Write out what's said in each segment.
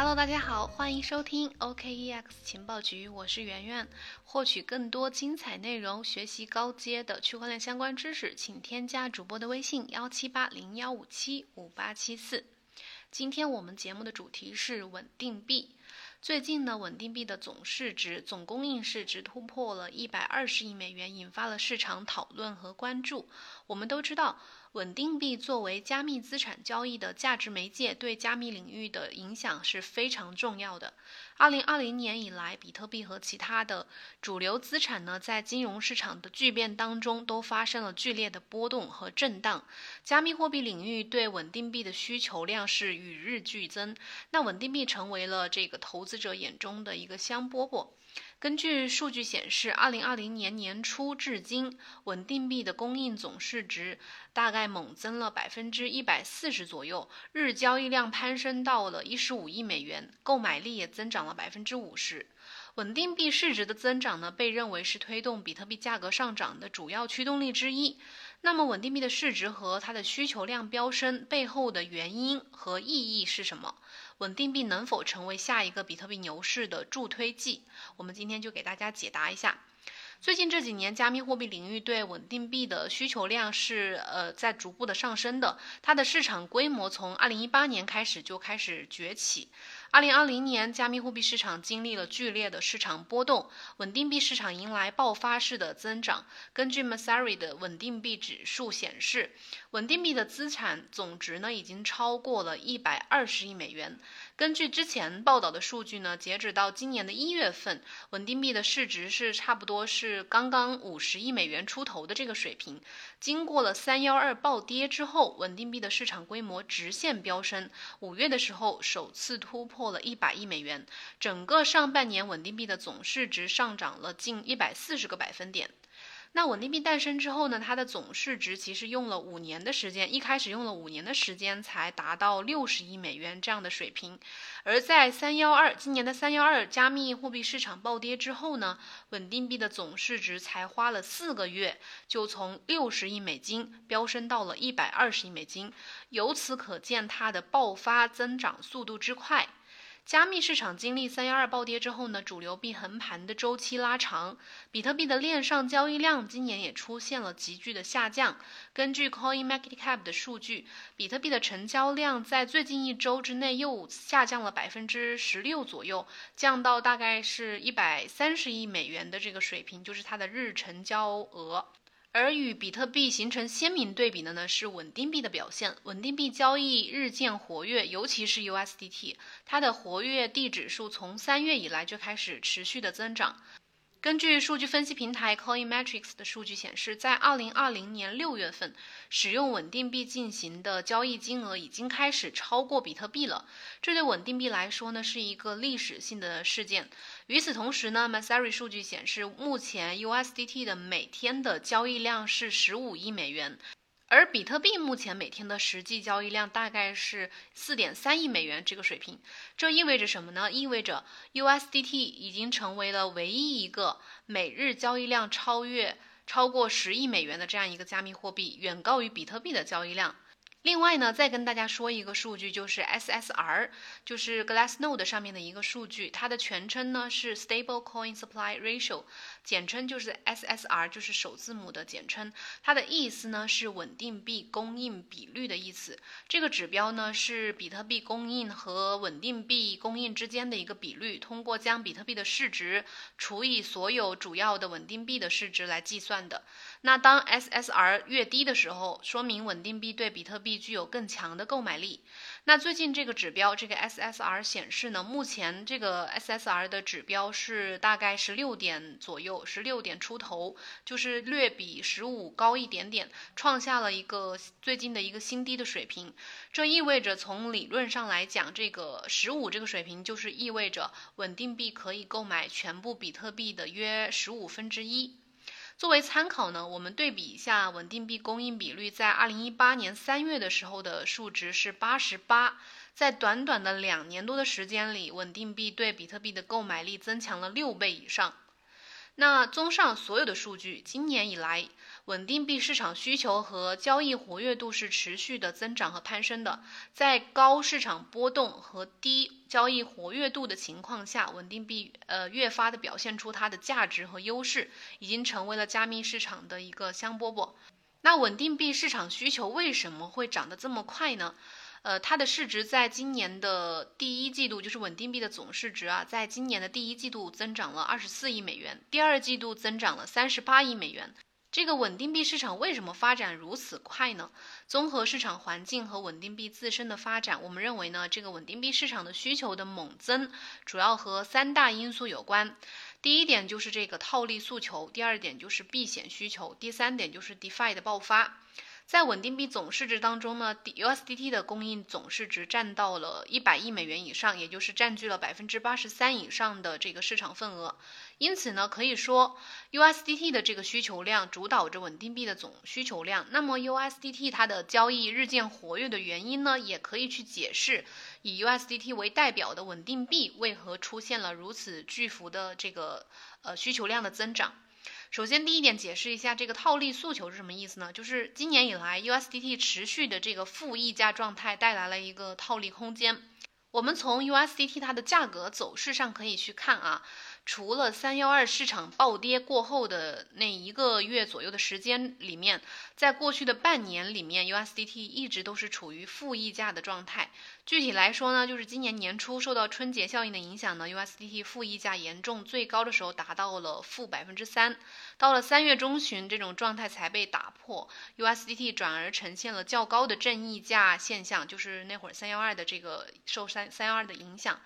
Hello，大家好，欢迎收听 OKEX 情报局，我是圆圆。获取更多精彩内容，学习高阶的区块链相关知识，请添加主播的微信幺七八零幺五七五八七四。今天我们节目的主题是稳定币。最近呢，稳定币的总市值、总供应市值突破了一百二十亿美元，引发了市场讨论和关注。我们都知道。稳定币作为加密资产交易的价值媒介，对加密领域的影响是非常重要的。二零二零年以来，比特币和其他的主流资产呢，在金融市场的巨变当中，都发生了剧烈的波动和震荡。加密货币领域对稳定币的需求量是与日俱增，那稳定币成为了这个投资者眼中的一个香饽饽。根据数据显示，二零二零年年初至今，稳定币的供应总市值大概猛增了百分之一百四十左右，日交易量攀升到了一十五亿美元，购买力也增长了百分之五十。稳定币市值的增长呢，被认为是推动比特币价格上涨的主要驱动力之一。那么，稳定币的市值和它的需求量飙升背后的原因和意义是什么？稳定币能否成为下一个比特币牛市的助推剂？我们今天就给大家解答一下。最近这几年，加密货币领域对稳定币的需求量是呃在逐步的上升的，它的市场规模从二零一八年开始就开始崛起。二零二零年，加密货币市场经历了剧烈的市场波动，稳定币市场迎来爆发式的增长。根据 Masari 的稳定币指数显示，稳定币的资产总值呢已经超过了一百二十亿美元。根据之前报道的数据呢，截止到今年的一月份，稳定币的市值是差不多是刚刚五十亿美元出头的这个水平。经过了三幺二暴跌之后，稳定币的市场规模直线飙升，五月的时候首次突破破了一百亿美元。整个上半年，稳定币的总市值上涨了近一百四十个百分点。那稳定币诞生之后呢，它的总市值其实用了五年的时间，一开始用了五年的时间才达到六十亿美元这样的水平。而在三幺二今年的三幺二加密货币市场暴跌之后呢，稳定币的总市值才花了四个月，就从六十亿美金飙升到了一百二十亿美金。由此可见，它的爆发增长速度之快。加密市场经历三幺二暴跌之后呢，主流币横盘的周期拉长，比特币的链上交易量今年也出现了急剧的下降。根据 Coin Market Cap 的数据，比特币的成交量在最近一周之内又下降了百分之十六左右，降到大概是一百三十亿美元的这个水平，就是它的日成交额。而与比特币形成鲜明对比的呢，是稳定币的表现。稳定币交易日渐活跃，尤其是 USDT，它的活跃地指数从三月以来就开始持续的增长。根据数据分析平台 Coinmetrics 的数据显示，在二零二零年六月份，使用稳定币进行的交易金额已经开始超过比特币了。这对稳定币来说呢，是一个历史性的事件。与此同时呢，Masari 数据显示，目前 USDT 的每天的交易量是十五亿美元。而比特币目前每天的实际交易量大概是四点三亿美元这个水平，这意味着什么呢？意味着 USDT 已经成为了唯一一个每日交易量超越超过十亿美元的这样一个加密货币，远高于比特币的交易量。另外呢，再跟大家说一个数据，就是 SSR，就是 Glassnode 上面的一个数据，它的全称呢是 Stable Coin Supply Ratio，简称就是 SSR，就是首字母的简称。它的意思呢是稳定币供应比率的意思。这个指标呢是比特币供应和稳定币供应之间的一个比率，通过将比特币的市值除以所有主要的稳定币的市值来计算的。那当 SSR 越低的时候，说明稳定币对比特币。具有更强的购买力。那最近这个指标，这个 SSR 显示呢，目前这个 SSR 的指标是大概十六点左右，十六点出头，就是略比十五高一点点，创下了一个最近的一个新低的水平。这意味着从理论上来讲，这个十五这个水平就是意味着稳定币可以购买全部比特币的约十五分之一。作为参考呢，我们对比一下稳定币供应比率，在二零一八年三月的时候的数值是八十八，在短短的两年多的时间里，稳定币对比特币的购买力增强了六倍以上。那综上所有的数据，今年以来，稳定币市场需求和交易活跃度是持续的增长和攀升的。在高市场波动和低交易活跃度的情况下，稳定币呃越发的表现出它的价值和优势，已经成为了加密市场的一个香饽饽。那稳定币市场需求为什么会涨得这么快呢？呃，它的市值在今年的第一季度，就是稳定币的总市值啊，在今年的第一季度增长了二十四亿美元，第二季度增长了三十八亿美元。这个稳定币市场为什么发展如此快呢？综合市场环境和稳定币自身的发展，我们认为呢，这个稳定币市场的需求的猛增，主要和三大因素有关。第一点就是这个套利诉求，第二点就是避险需求，第三点就是 DeFi 的爆发。在稳定币总市值当中呢，USDT 的供应总市值占到了一百亿美元以上，也就是占据了百分之八十三以上的这个市场份额。因此呢，可以说 USDT 的这个需求量主导着稳定币的总需求量。那么 USDT 它的交易日渐活跃的原因呢，也可以去解释以 USDT 为代表的稳定币为何出现了如此巨幅的这个呃需求量的增长。首先，第一点解释一下这个套利诉求是什么意思呢？就是今年以来，USDT 持续的这个负溢价状态带来了一个套利空间。我们从 USDT 它的价格走势上可以去看啊。除了三幺二市场暴跌过后的那一个月左右的时间里面，在过去的半年里面，USDT 一直都是处于负溢价的状态。具体来说呢，就是今年年初受到春节效应的影响呢，USDT 负溢价严重，最高的时候达到了负百分之三。到了三月中旬，这种状态才被打破，USDT 转而呈现了较高的正溢价现象，就是那会儿三幺二的这个受三三幺二的影响。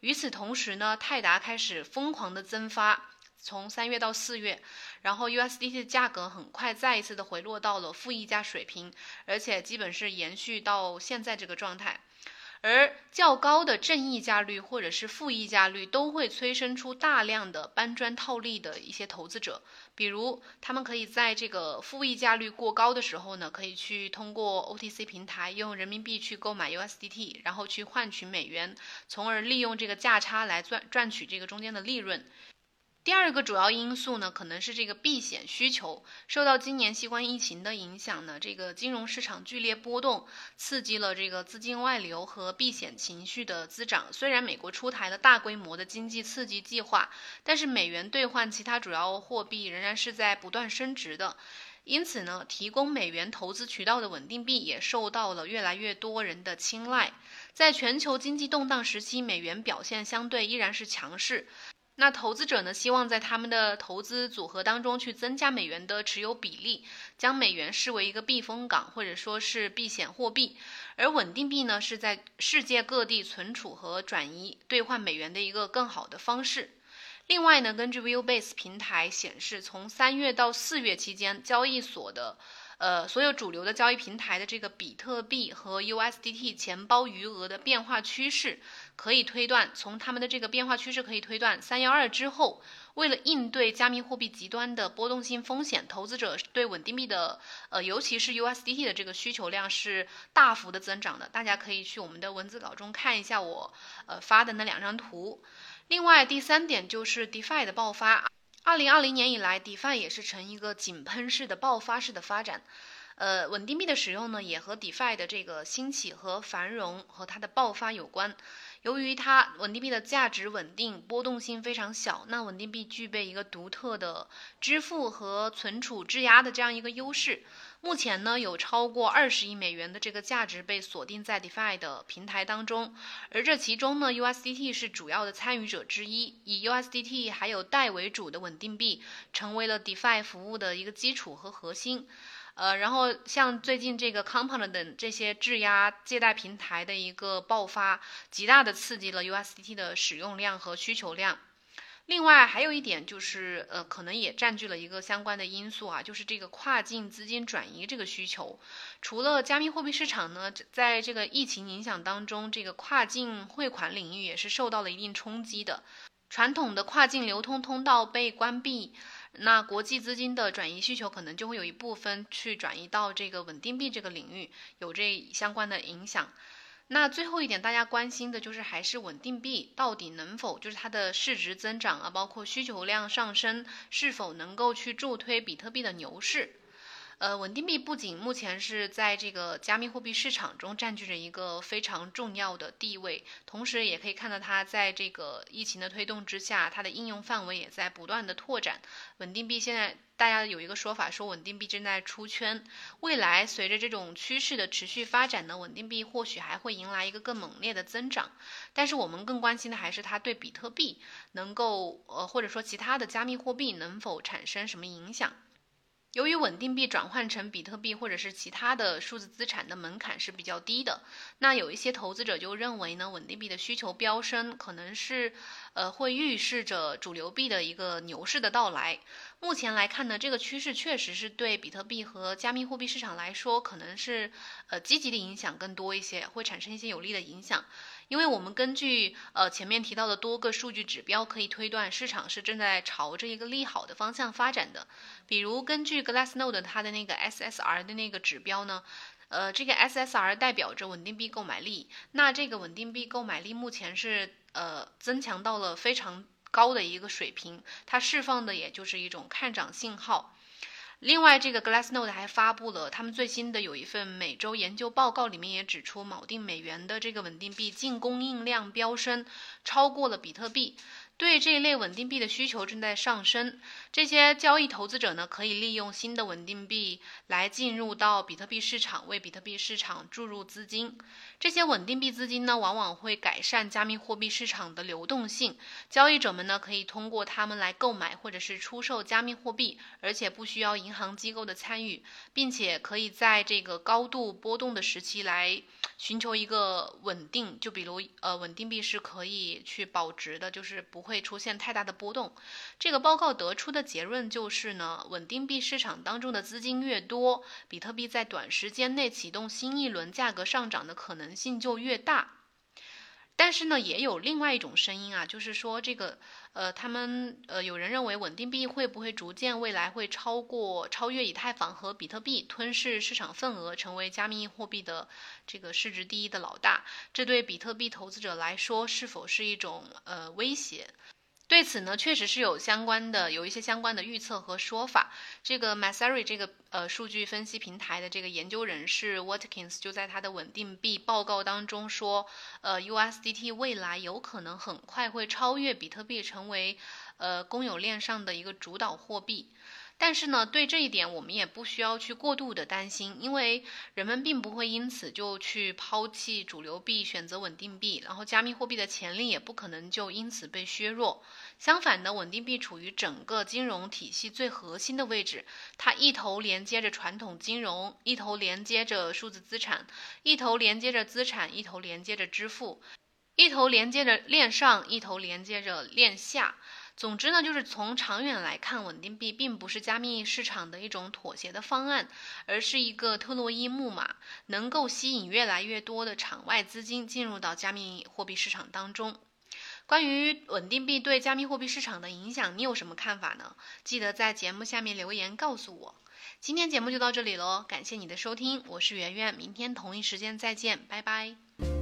与此同时呢，泰达开始疯狂的增发，从三月到四月，然后 USDT 的价格很快再一次的回落到了负溢价水平，而且基本是延续到现在这个状态。而较高的正溢价率或者是负溢价率都会催生出大量的搬砖套利的一些投资者，比如他们可以在这个负溢价率过高的时候呢，可以去通过 OTC 平台用人民币去购买 USDT，然后去换取美元，从而利用这个价差来赚赚取这个中间的利润。第二个主要因素呢，可能是这个避险需求。受到今年新冠疫情的影响呢，这个金融市场剧烈波动，刺激了这个资金外流和避险情绪的滋长。虽然美国出台了大规模的经济刺激计划，但是美元兑换其他主要货币仍然是在不断升值的。因此呢，提供美元投资渠道的稳定币也受到了越来越多人的青睐。在全球经济动荡时期，美元表现相对依然是强势。那投资者呢，希望在他们的投资组合当中去增加美元的持有比例，将美元视为一个避风港或者说是避险货币，而稳定币呢是在世界各地存储和转移兑换美元的一个更好的方式。另外呢，根据 Viewbase 平台显示，从三月到四月期间，交易所的。呃，所有主流的交易平台的这个比特币和 USDT 钱包余额的变化趋势，可以推断，从他们的这个变化趋势可以推断，三幺二之后，为了应对加密货币极端的波动性风险，投资者对稳定币的，呃，尤其是 USDT 的这个需求量是大幅的增长的。大家可以去我们的文字稿中看一下我呃发的那两张图。另外，第三点就是 DeFi 的爆发。二零二零年以来，DeFi 也是呈一个井喷式的爆发式的发展。呃，稳定币的使用呢，也和 DeFi 的这个兴起和繁荣和它的爆发有关。由于它稳定币的价值稳定，波动性非常小，那稳定币具备一个独特的支付和存储质押的这样一个优势。目前呢，有超过二十亿美元的这个价值被锁定在 DeFi 的平台当中，而这其中呢，USDT 是主要的参与者之一。以 USDT 还有代为主的稳定币，成为了 DeFi 服务的一个基础和核心。呃，然后像最近这个 Compound 等这些质押借贷平台的一个爆发，极大的刺激了 USDT 的使用量和需求量。另外还有一点就是，呃，可能也占据了一个相关的因素啊，就是这个跨境资金转移这个需求。除了加密货币市场呢，在这个疫情影响当中，这个跨境汇款领域也是受到了一定冲击的。传统的跨境流通通道被关闭，那国际资金的转移需求可能就会有一部分去转移到这个稳定币这个领域，有这相关的影响。那最后一点，大家关心的就是还是稳定币到底能否，就是它的市值增长啊，包括需求量上升，是否能够去助推比特币的牛市？呃，稳定币不仅目前是在这个加密货币市场中占据着一个非常重要的地位，同时也可以看到它在这个疫情的推动之下，它的应用范围也在不断的拓展。稳定币现在大家有一个说法，说稳定币正在出圈。未来随着这种趋势的持续发展呢，稳定币或许还会迎来一个更猛烈的增长。但是我们更关心的还是它对比特币能够呃，或者说其他的加密货币能否产生什么影响。由于稳定币转换成比特币或者是其他的数字资产的门槛是比较低的，那有一些投资者就认为呢，稳定币的需求飙升可能是，呃，会预示着主流币的一个牛市的到来。目前来看呢，这个趋势确实是对比特币和加密货币市场来说，可能是呃积极的影响更多一些，会产生一些有利的影响。因为我们根据呃前面提到的多个数据指标，可以推断市场是正在朝着一个利好的方向发展的。比如根据 Glassnode 它的那个 SSR 的那个指标呢，呃，这个 SSR 代表着稳定币购买力。那这个稳定币购买力目前是呃增强到了非常高的一个水平，它释放的也就是一种看涨信号。另外，这个 Glassnode 还发布了他们最新的有一份每周研究报告，里面也指出，锚定美元的这个稳定币净供应量飙升，超过了比特币。对这一类稳定币的需求正在上升，这些交易投资者呢，可以利用新的稳定币来进入到比特币市场，为比特币市场注入资金。这些稳定币资金呢，往往会改善加密货币市场的流动性。交易者们呢，可以通过他们来购买或者是出售加密货币，而且不需要银行机构的参与，并且可以在这个高度波动的时期来寻求一个稳定。就比如，呃，稳定币是可以去保值的，就是不。会出现太大的波动。这个报告得出的结论就是呢，稳定币市场当中的资金越多，比特币在短时间内启动新一轮价格上涨的可能性就越大。但是呢，也有另外一种声音啊，就是说这个，呃，他们呃，有人认为稳定币会不会逐渐未来会超过、超越以太坊和比特币，吞噬市场份额，成为加密货币的这个市值第一的老大？这对比特币投资者来说是否是一种呃威胁？对此呢，确实是有相关的，有一些相关的预测和说法。这个 Masari 这个呃数据分析平台的这个研究人士 Watkins 就在他的稳定币报告当中说，呃 USDT 未来有可能很快会超越比特币，成为呃公有链上的一个主导货币。但是呢，对这一点我们也不需要去过度的担心，因为人们并不会因此就去抛弃主流币，选择稳定币，然后加密货币的潜力也不可能就因此被削弱。相反的，稳定币处于整个金融体系最核心的位置，它一头连接着传统金融，一头连接着数字资产，一头连接着资产，一头连接着支付，一头连接着链上，一头连接着链下。总之呢，就是从长远来看，稳定币并不是加密市场的一种妥协的方案，而是一个特洛伊木马，能够吸引越来越多的场外资金进入到加密货币市场当中。关于稳定币对加密货币市场的影响，你有什么看法呢？记得在节目下面留言告诉我。今天节目就到这里喽，感谢你的收听，我是圆圆，明天同一时间再见，拜拜。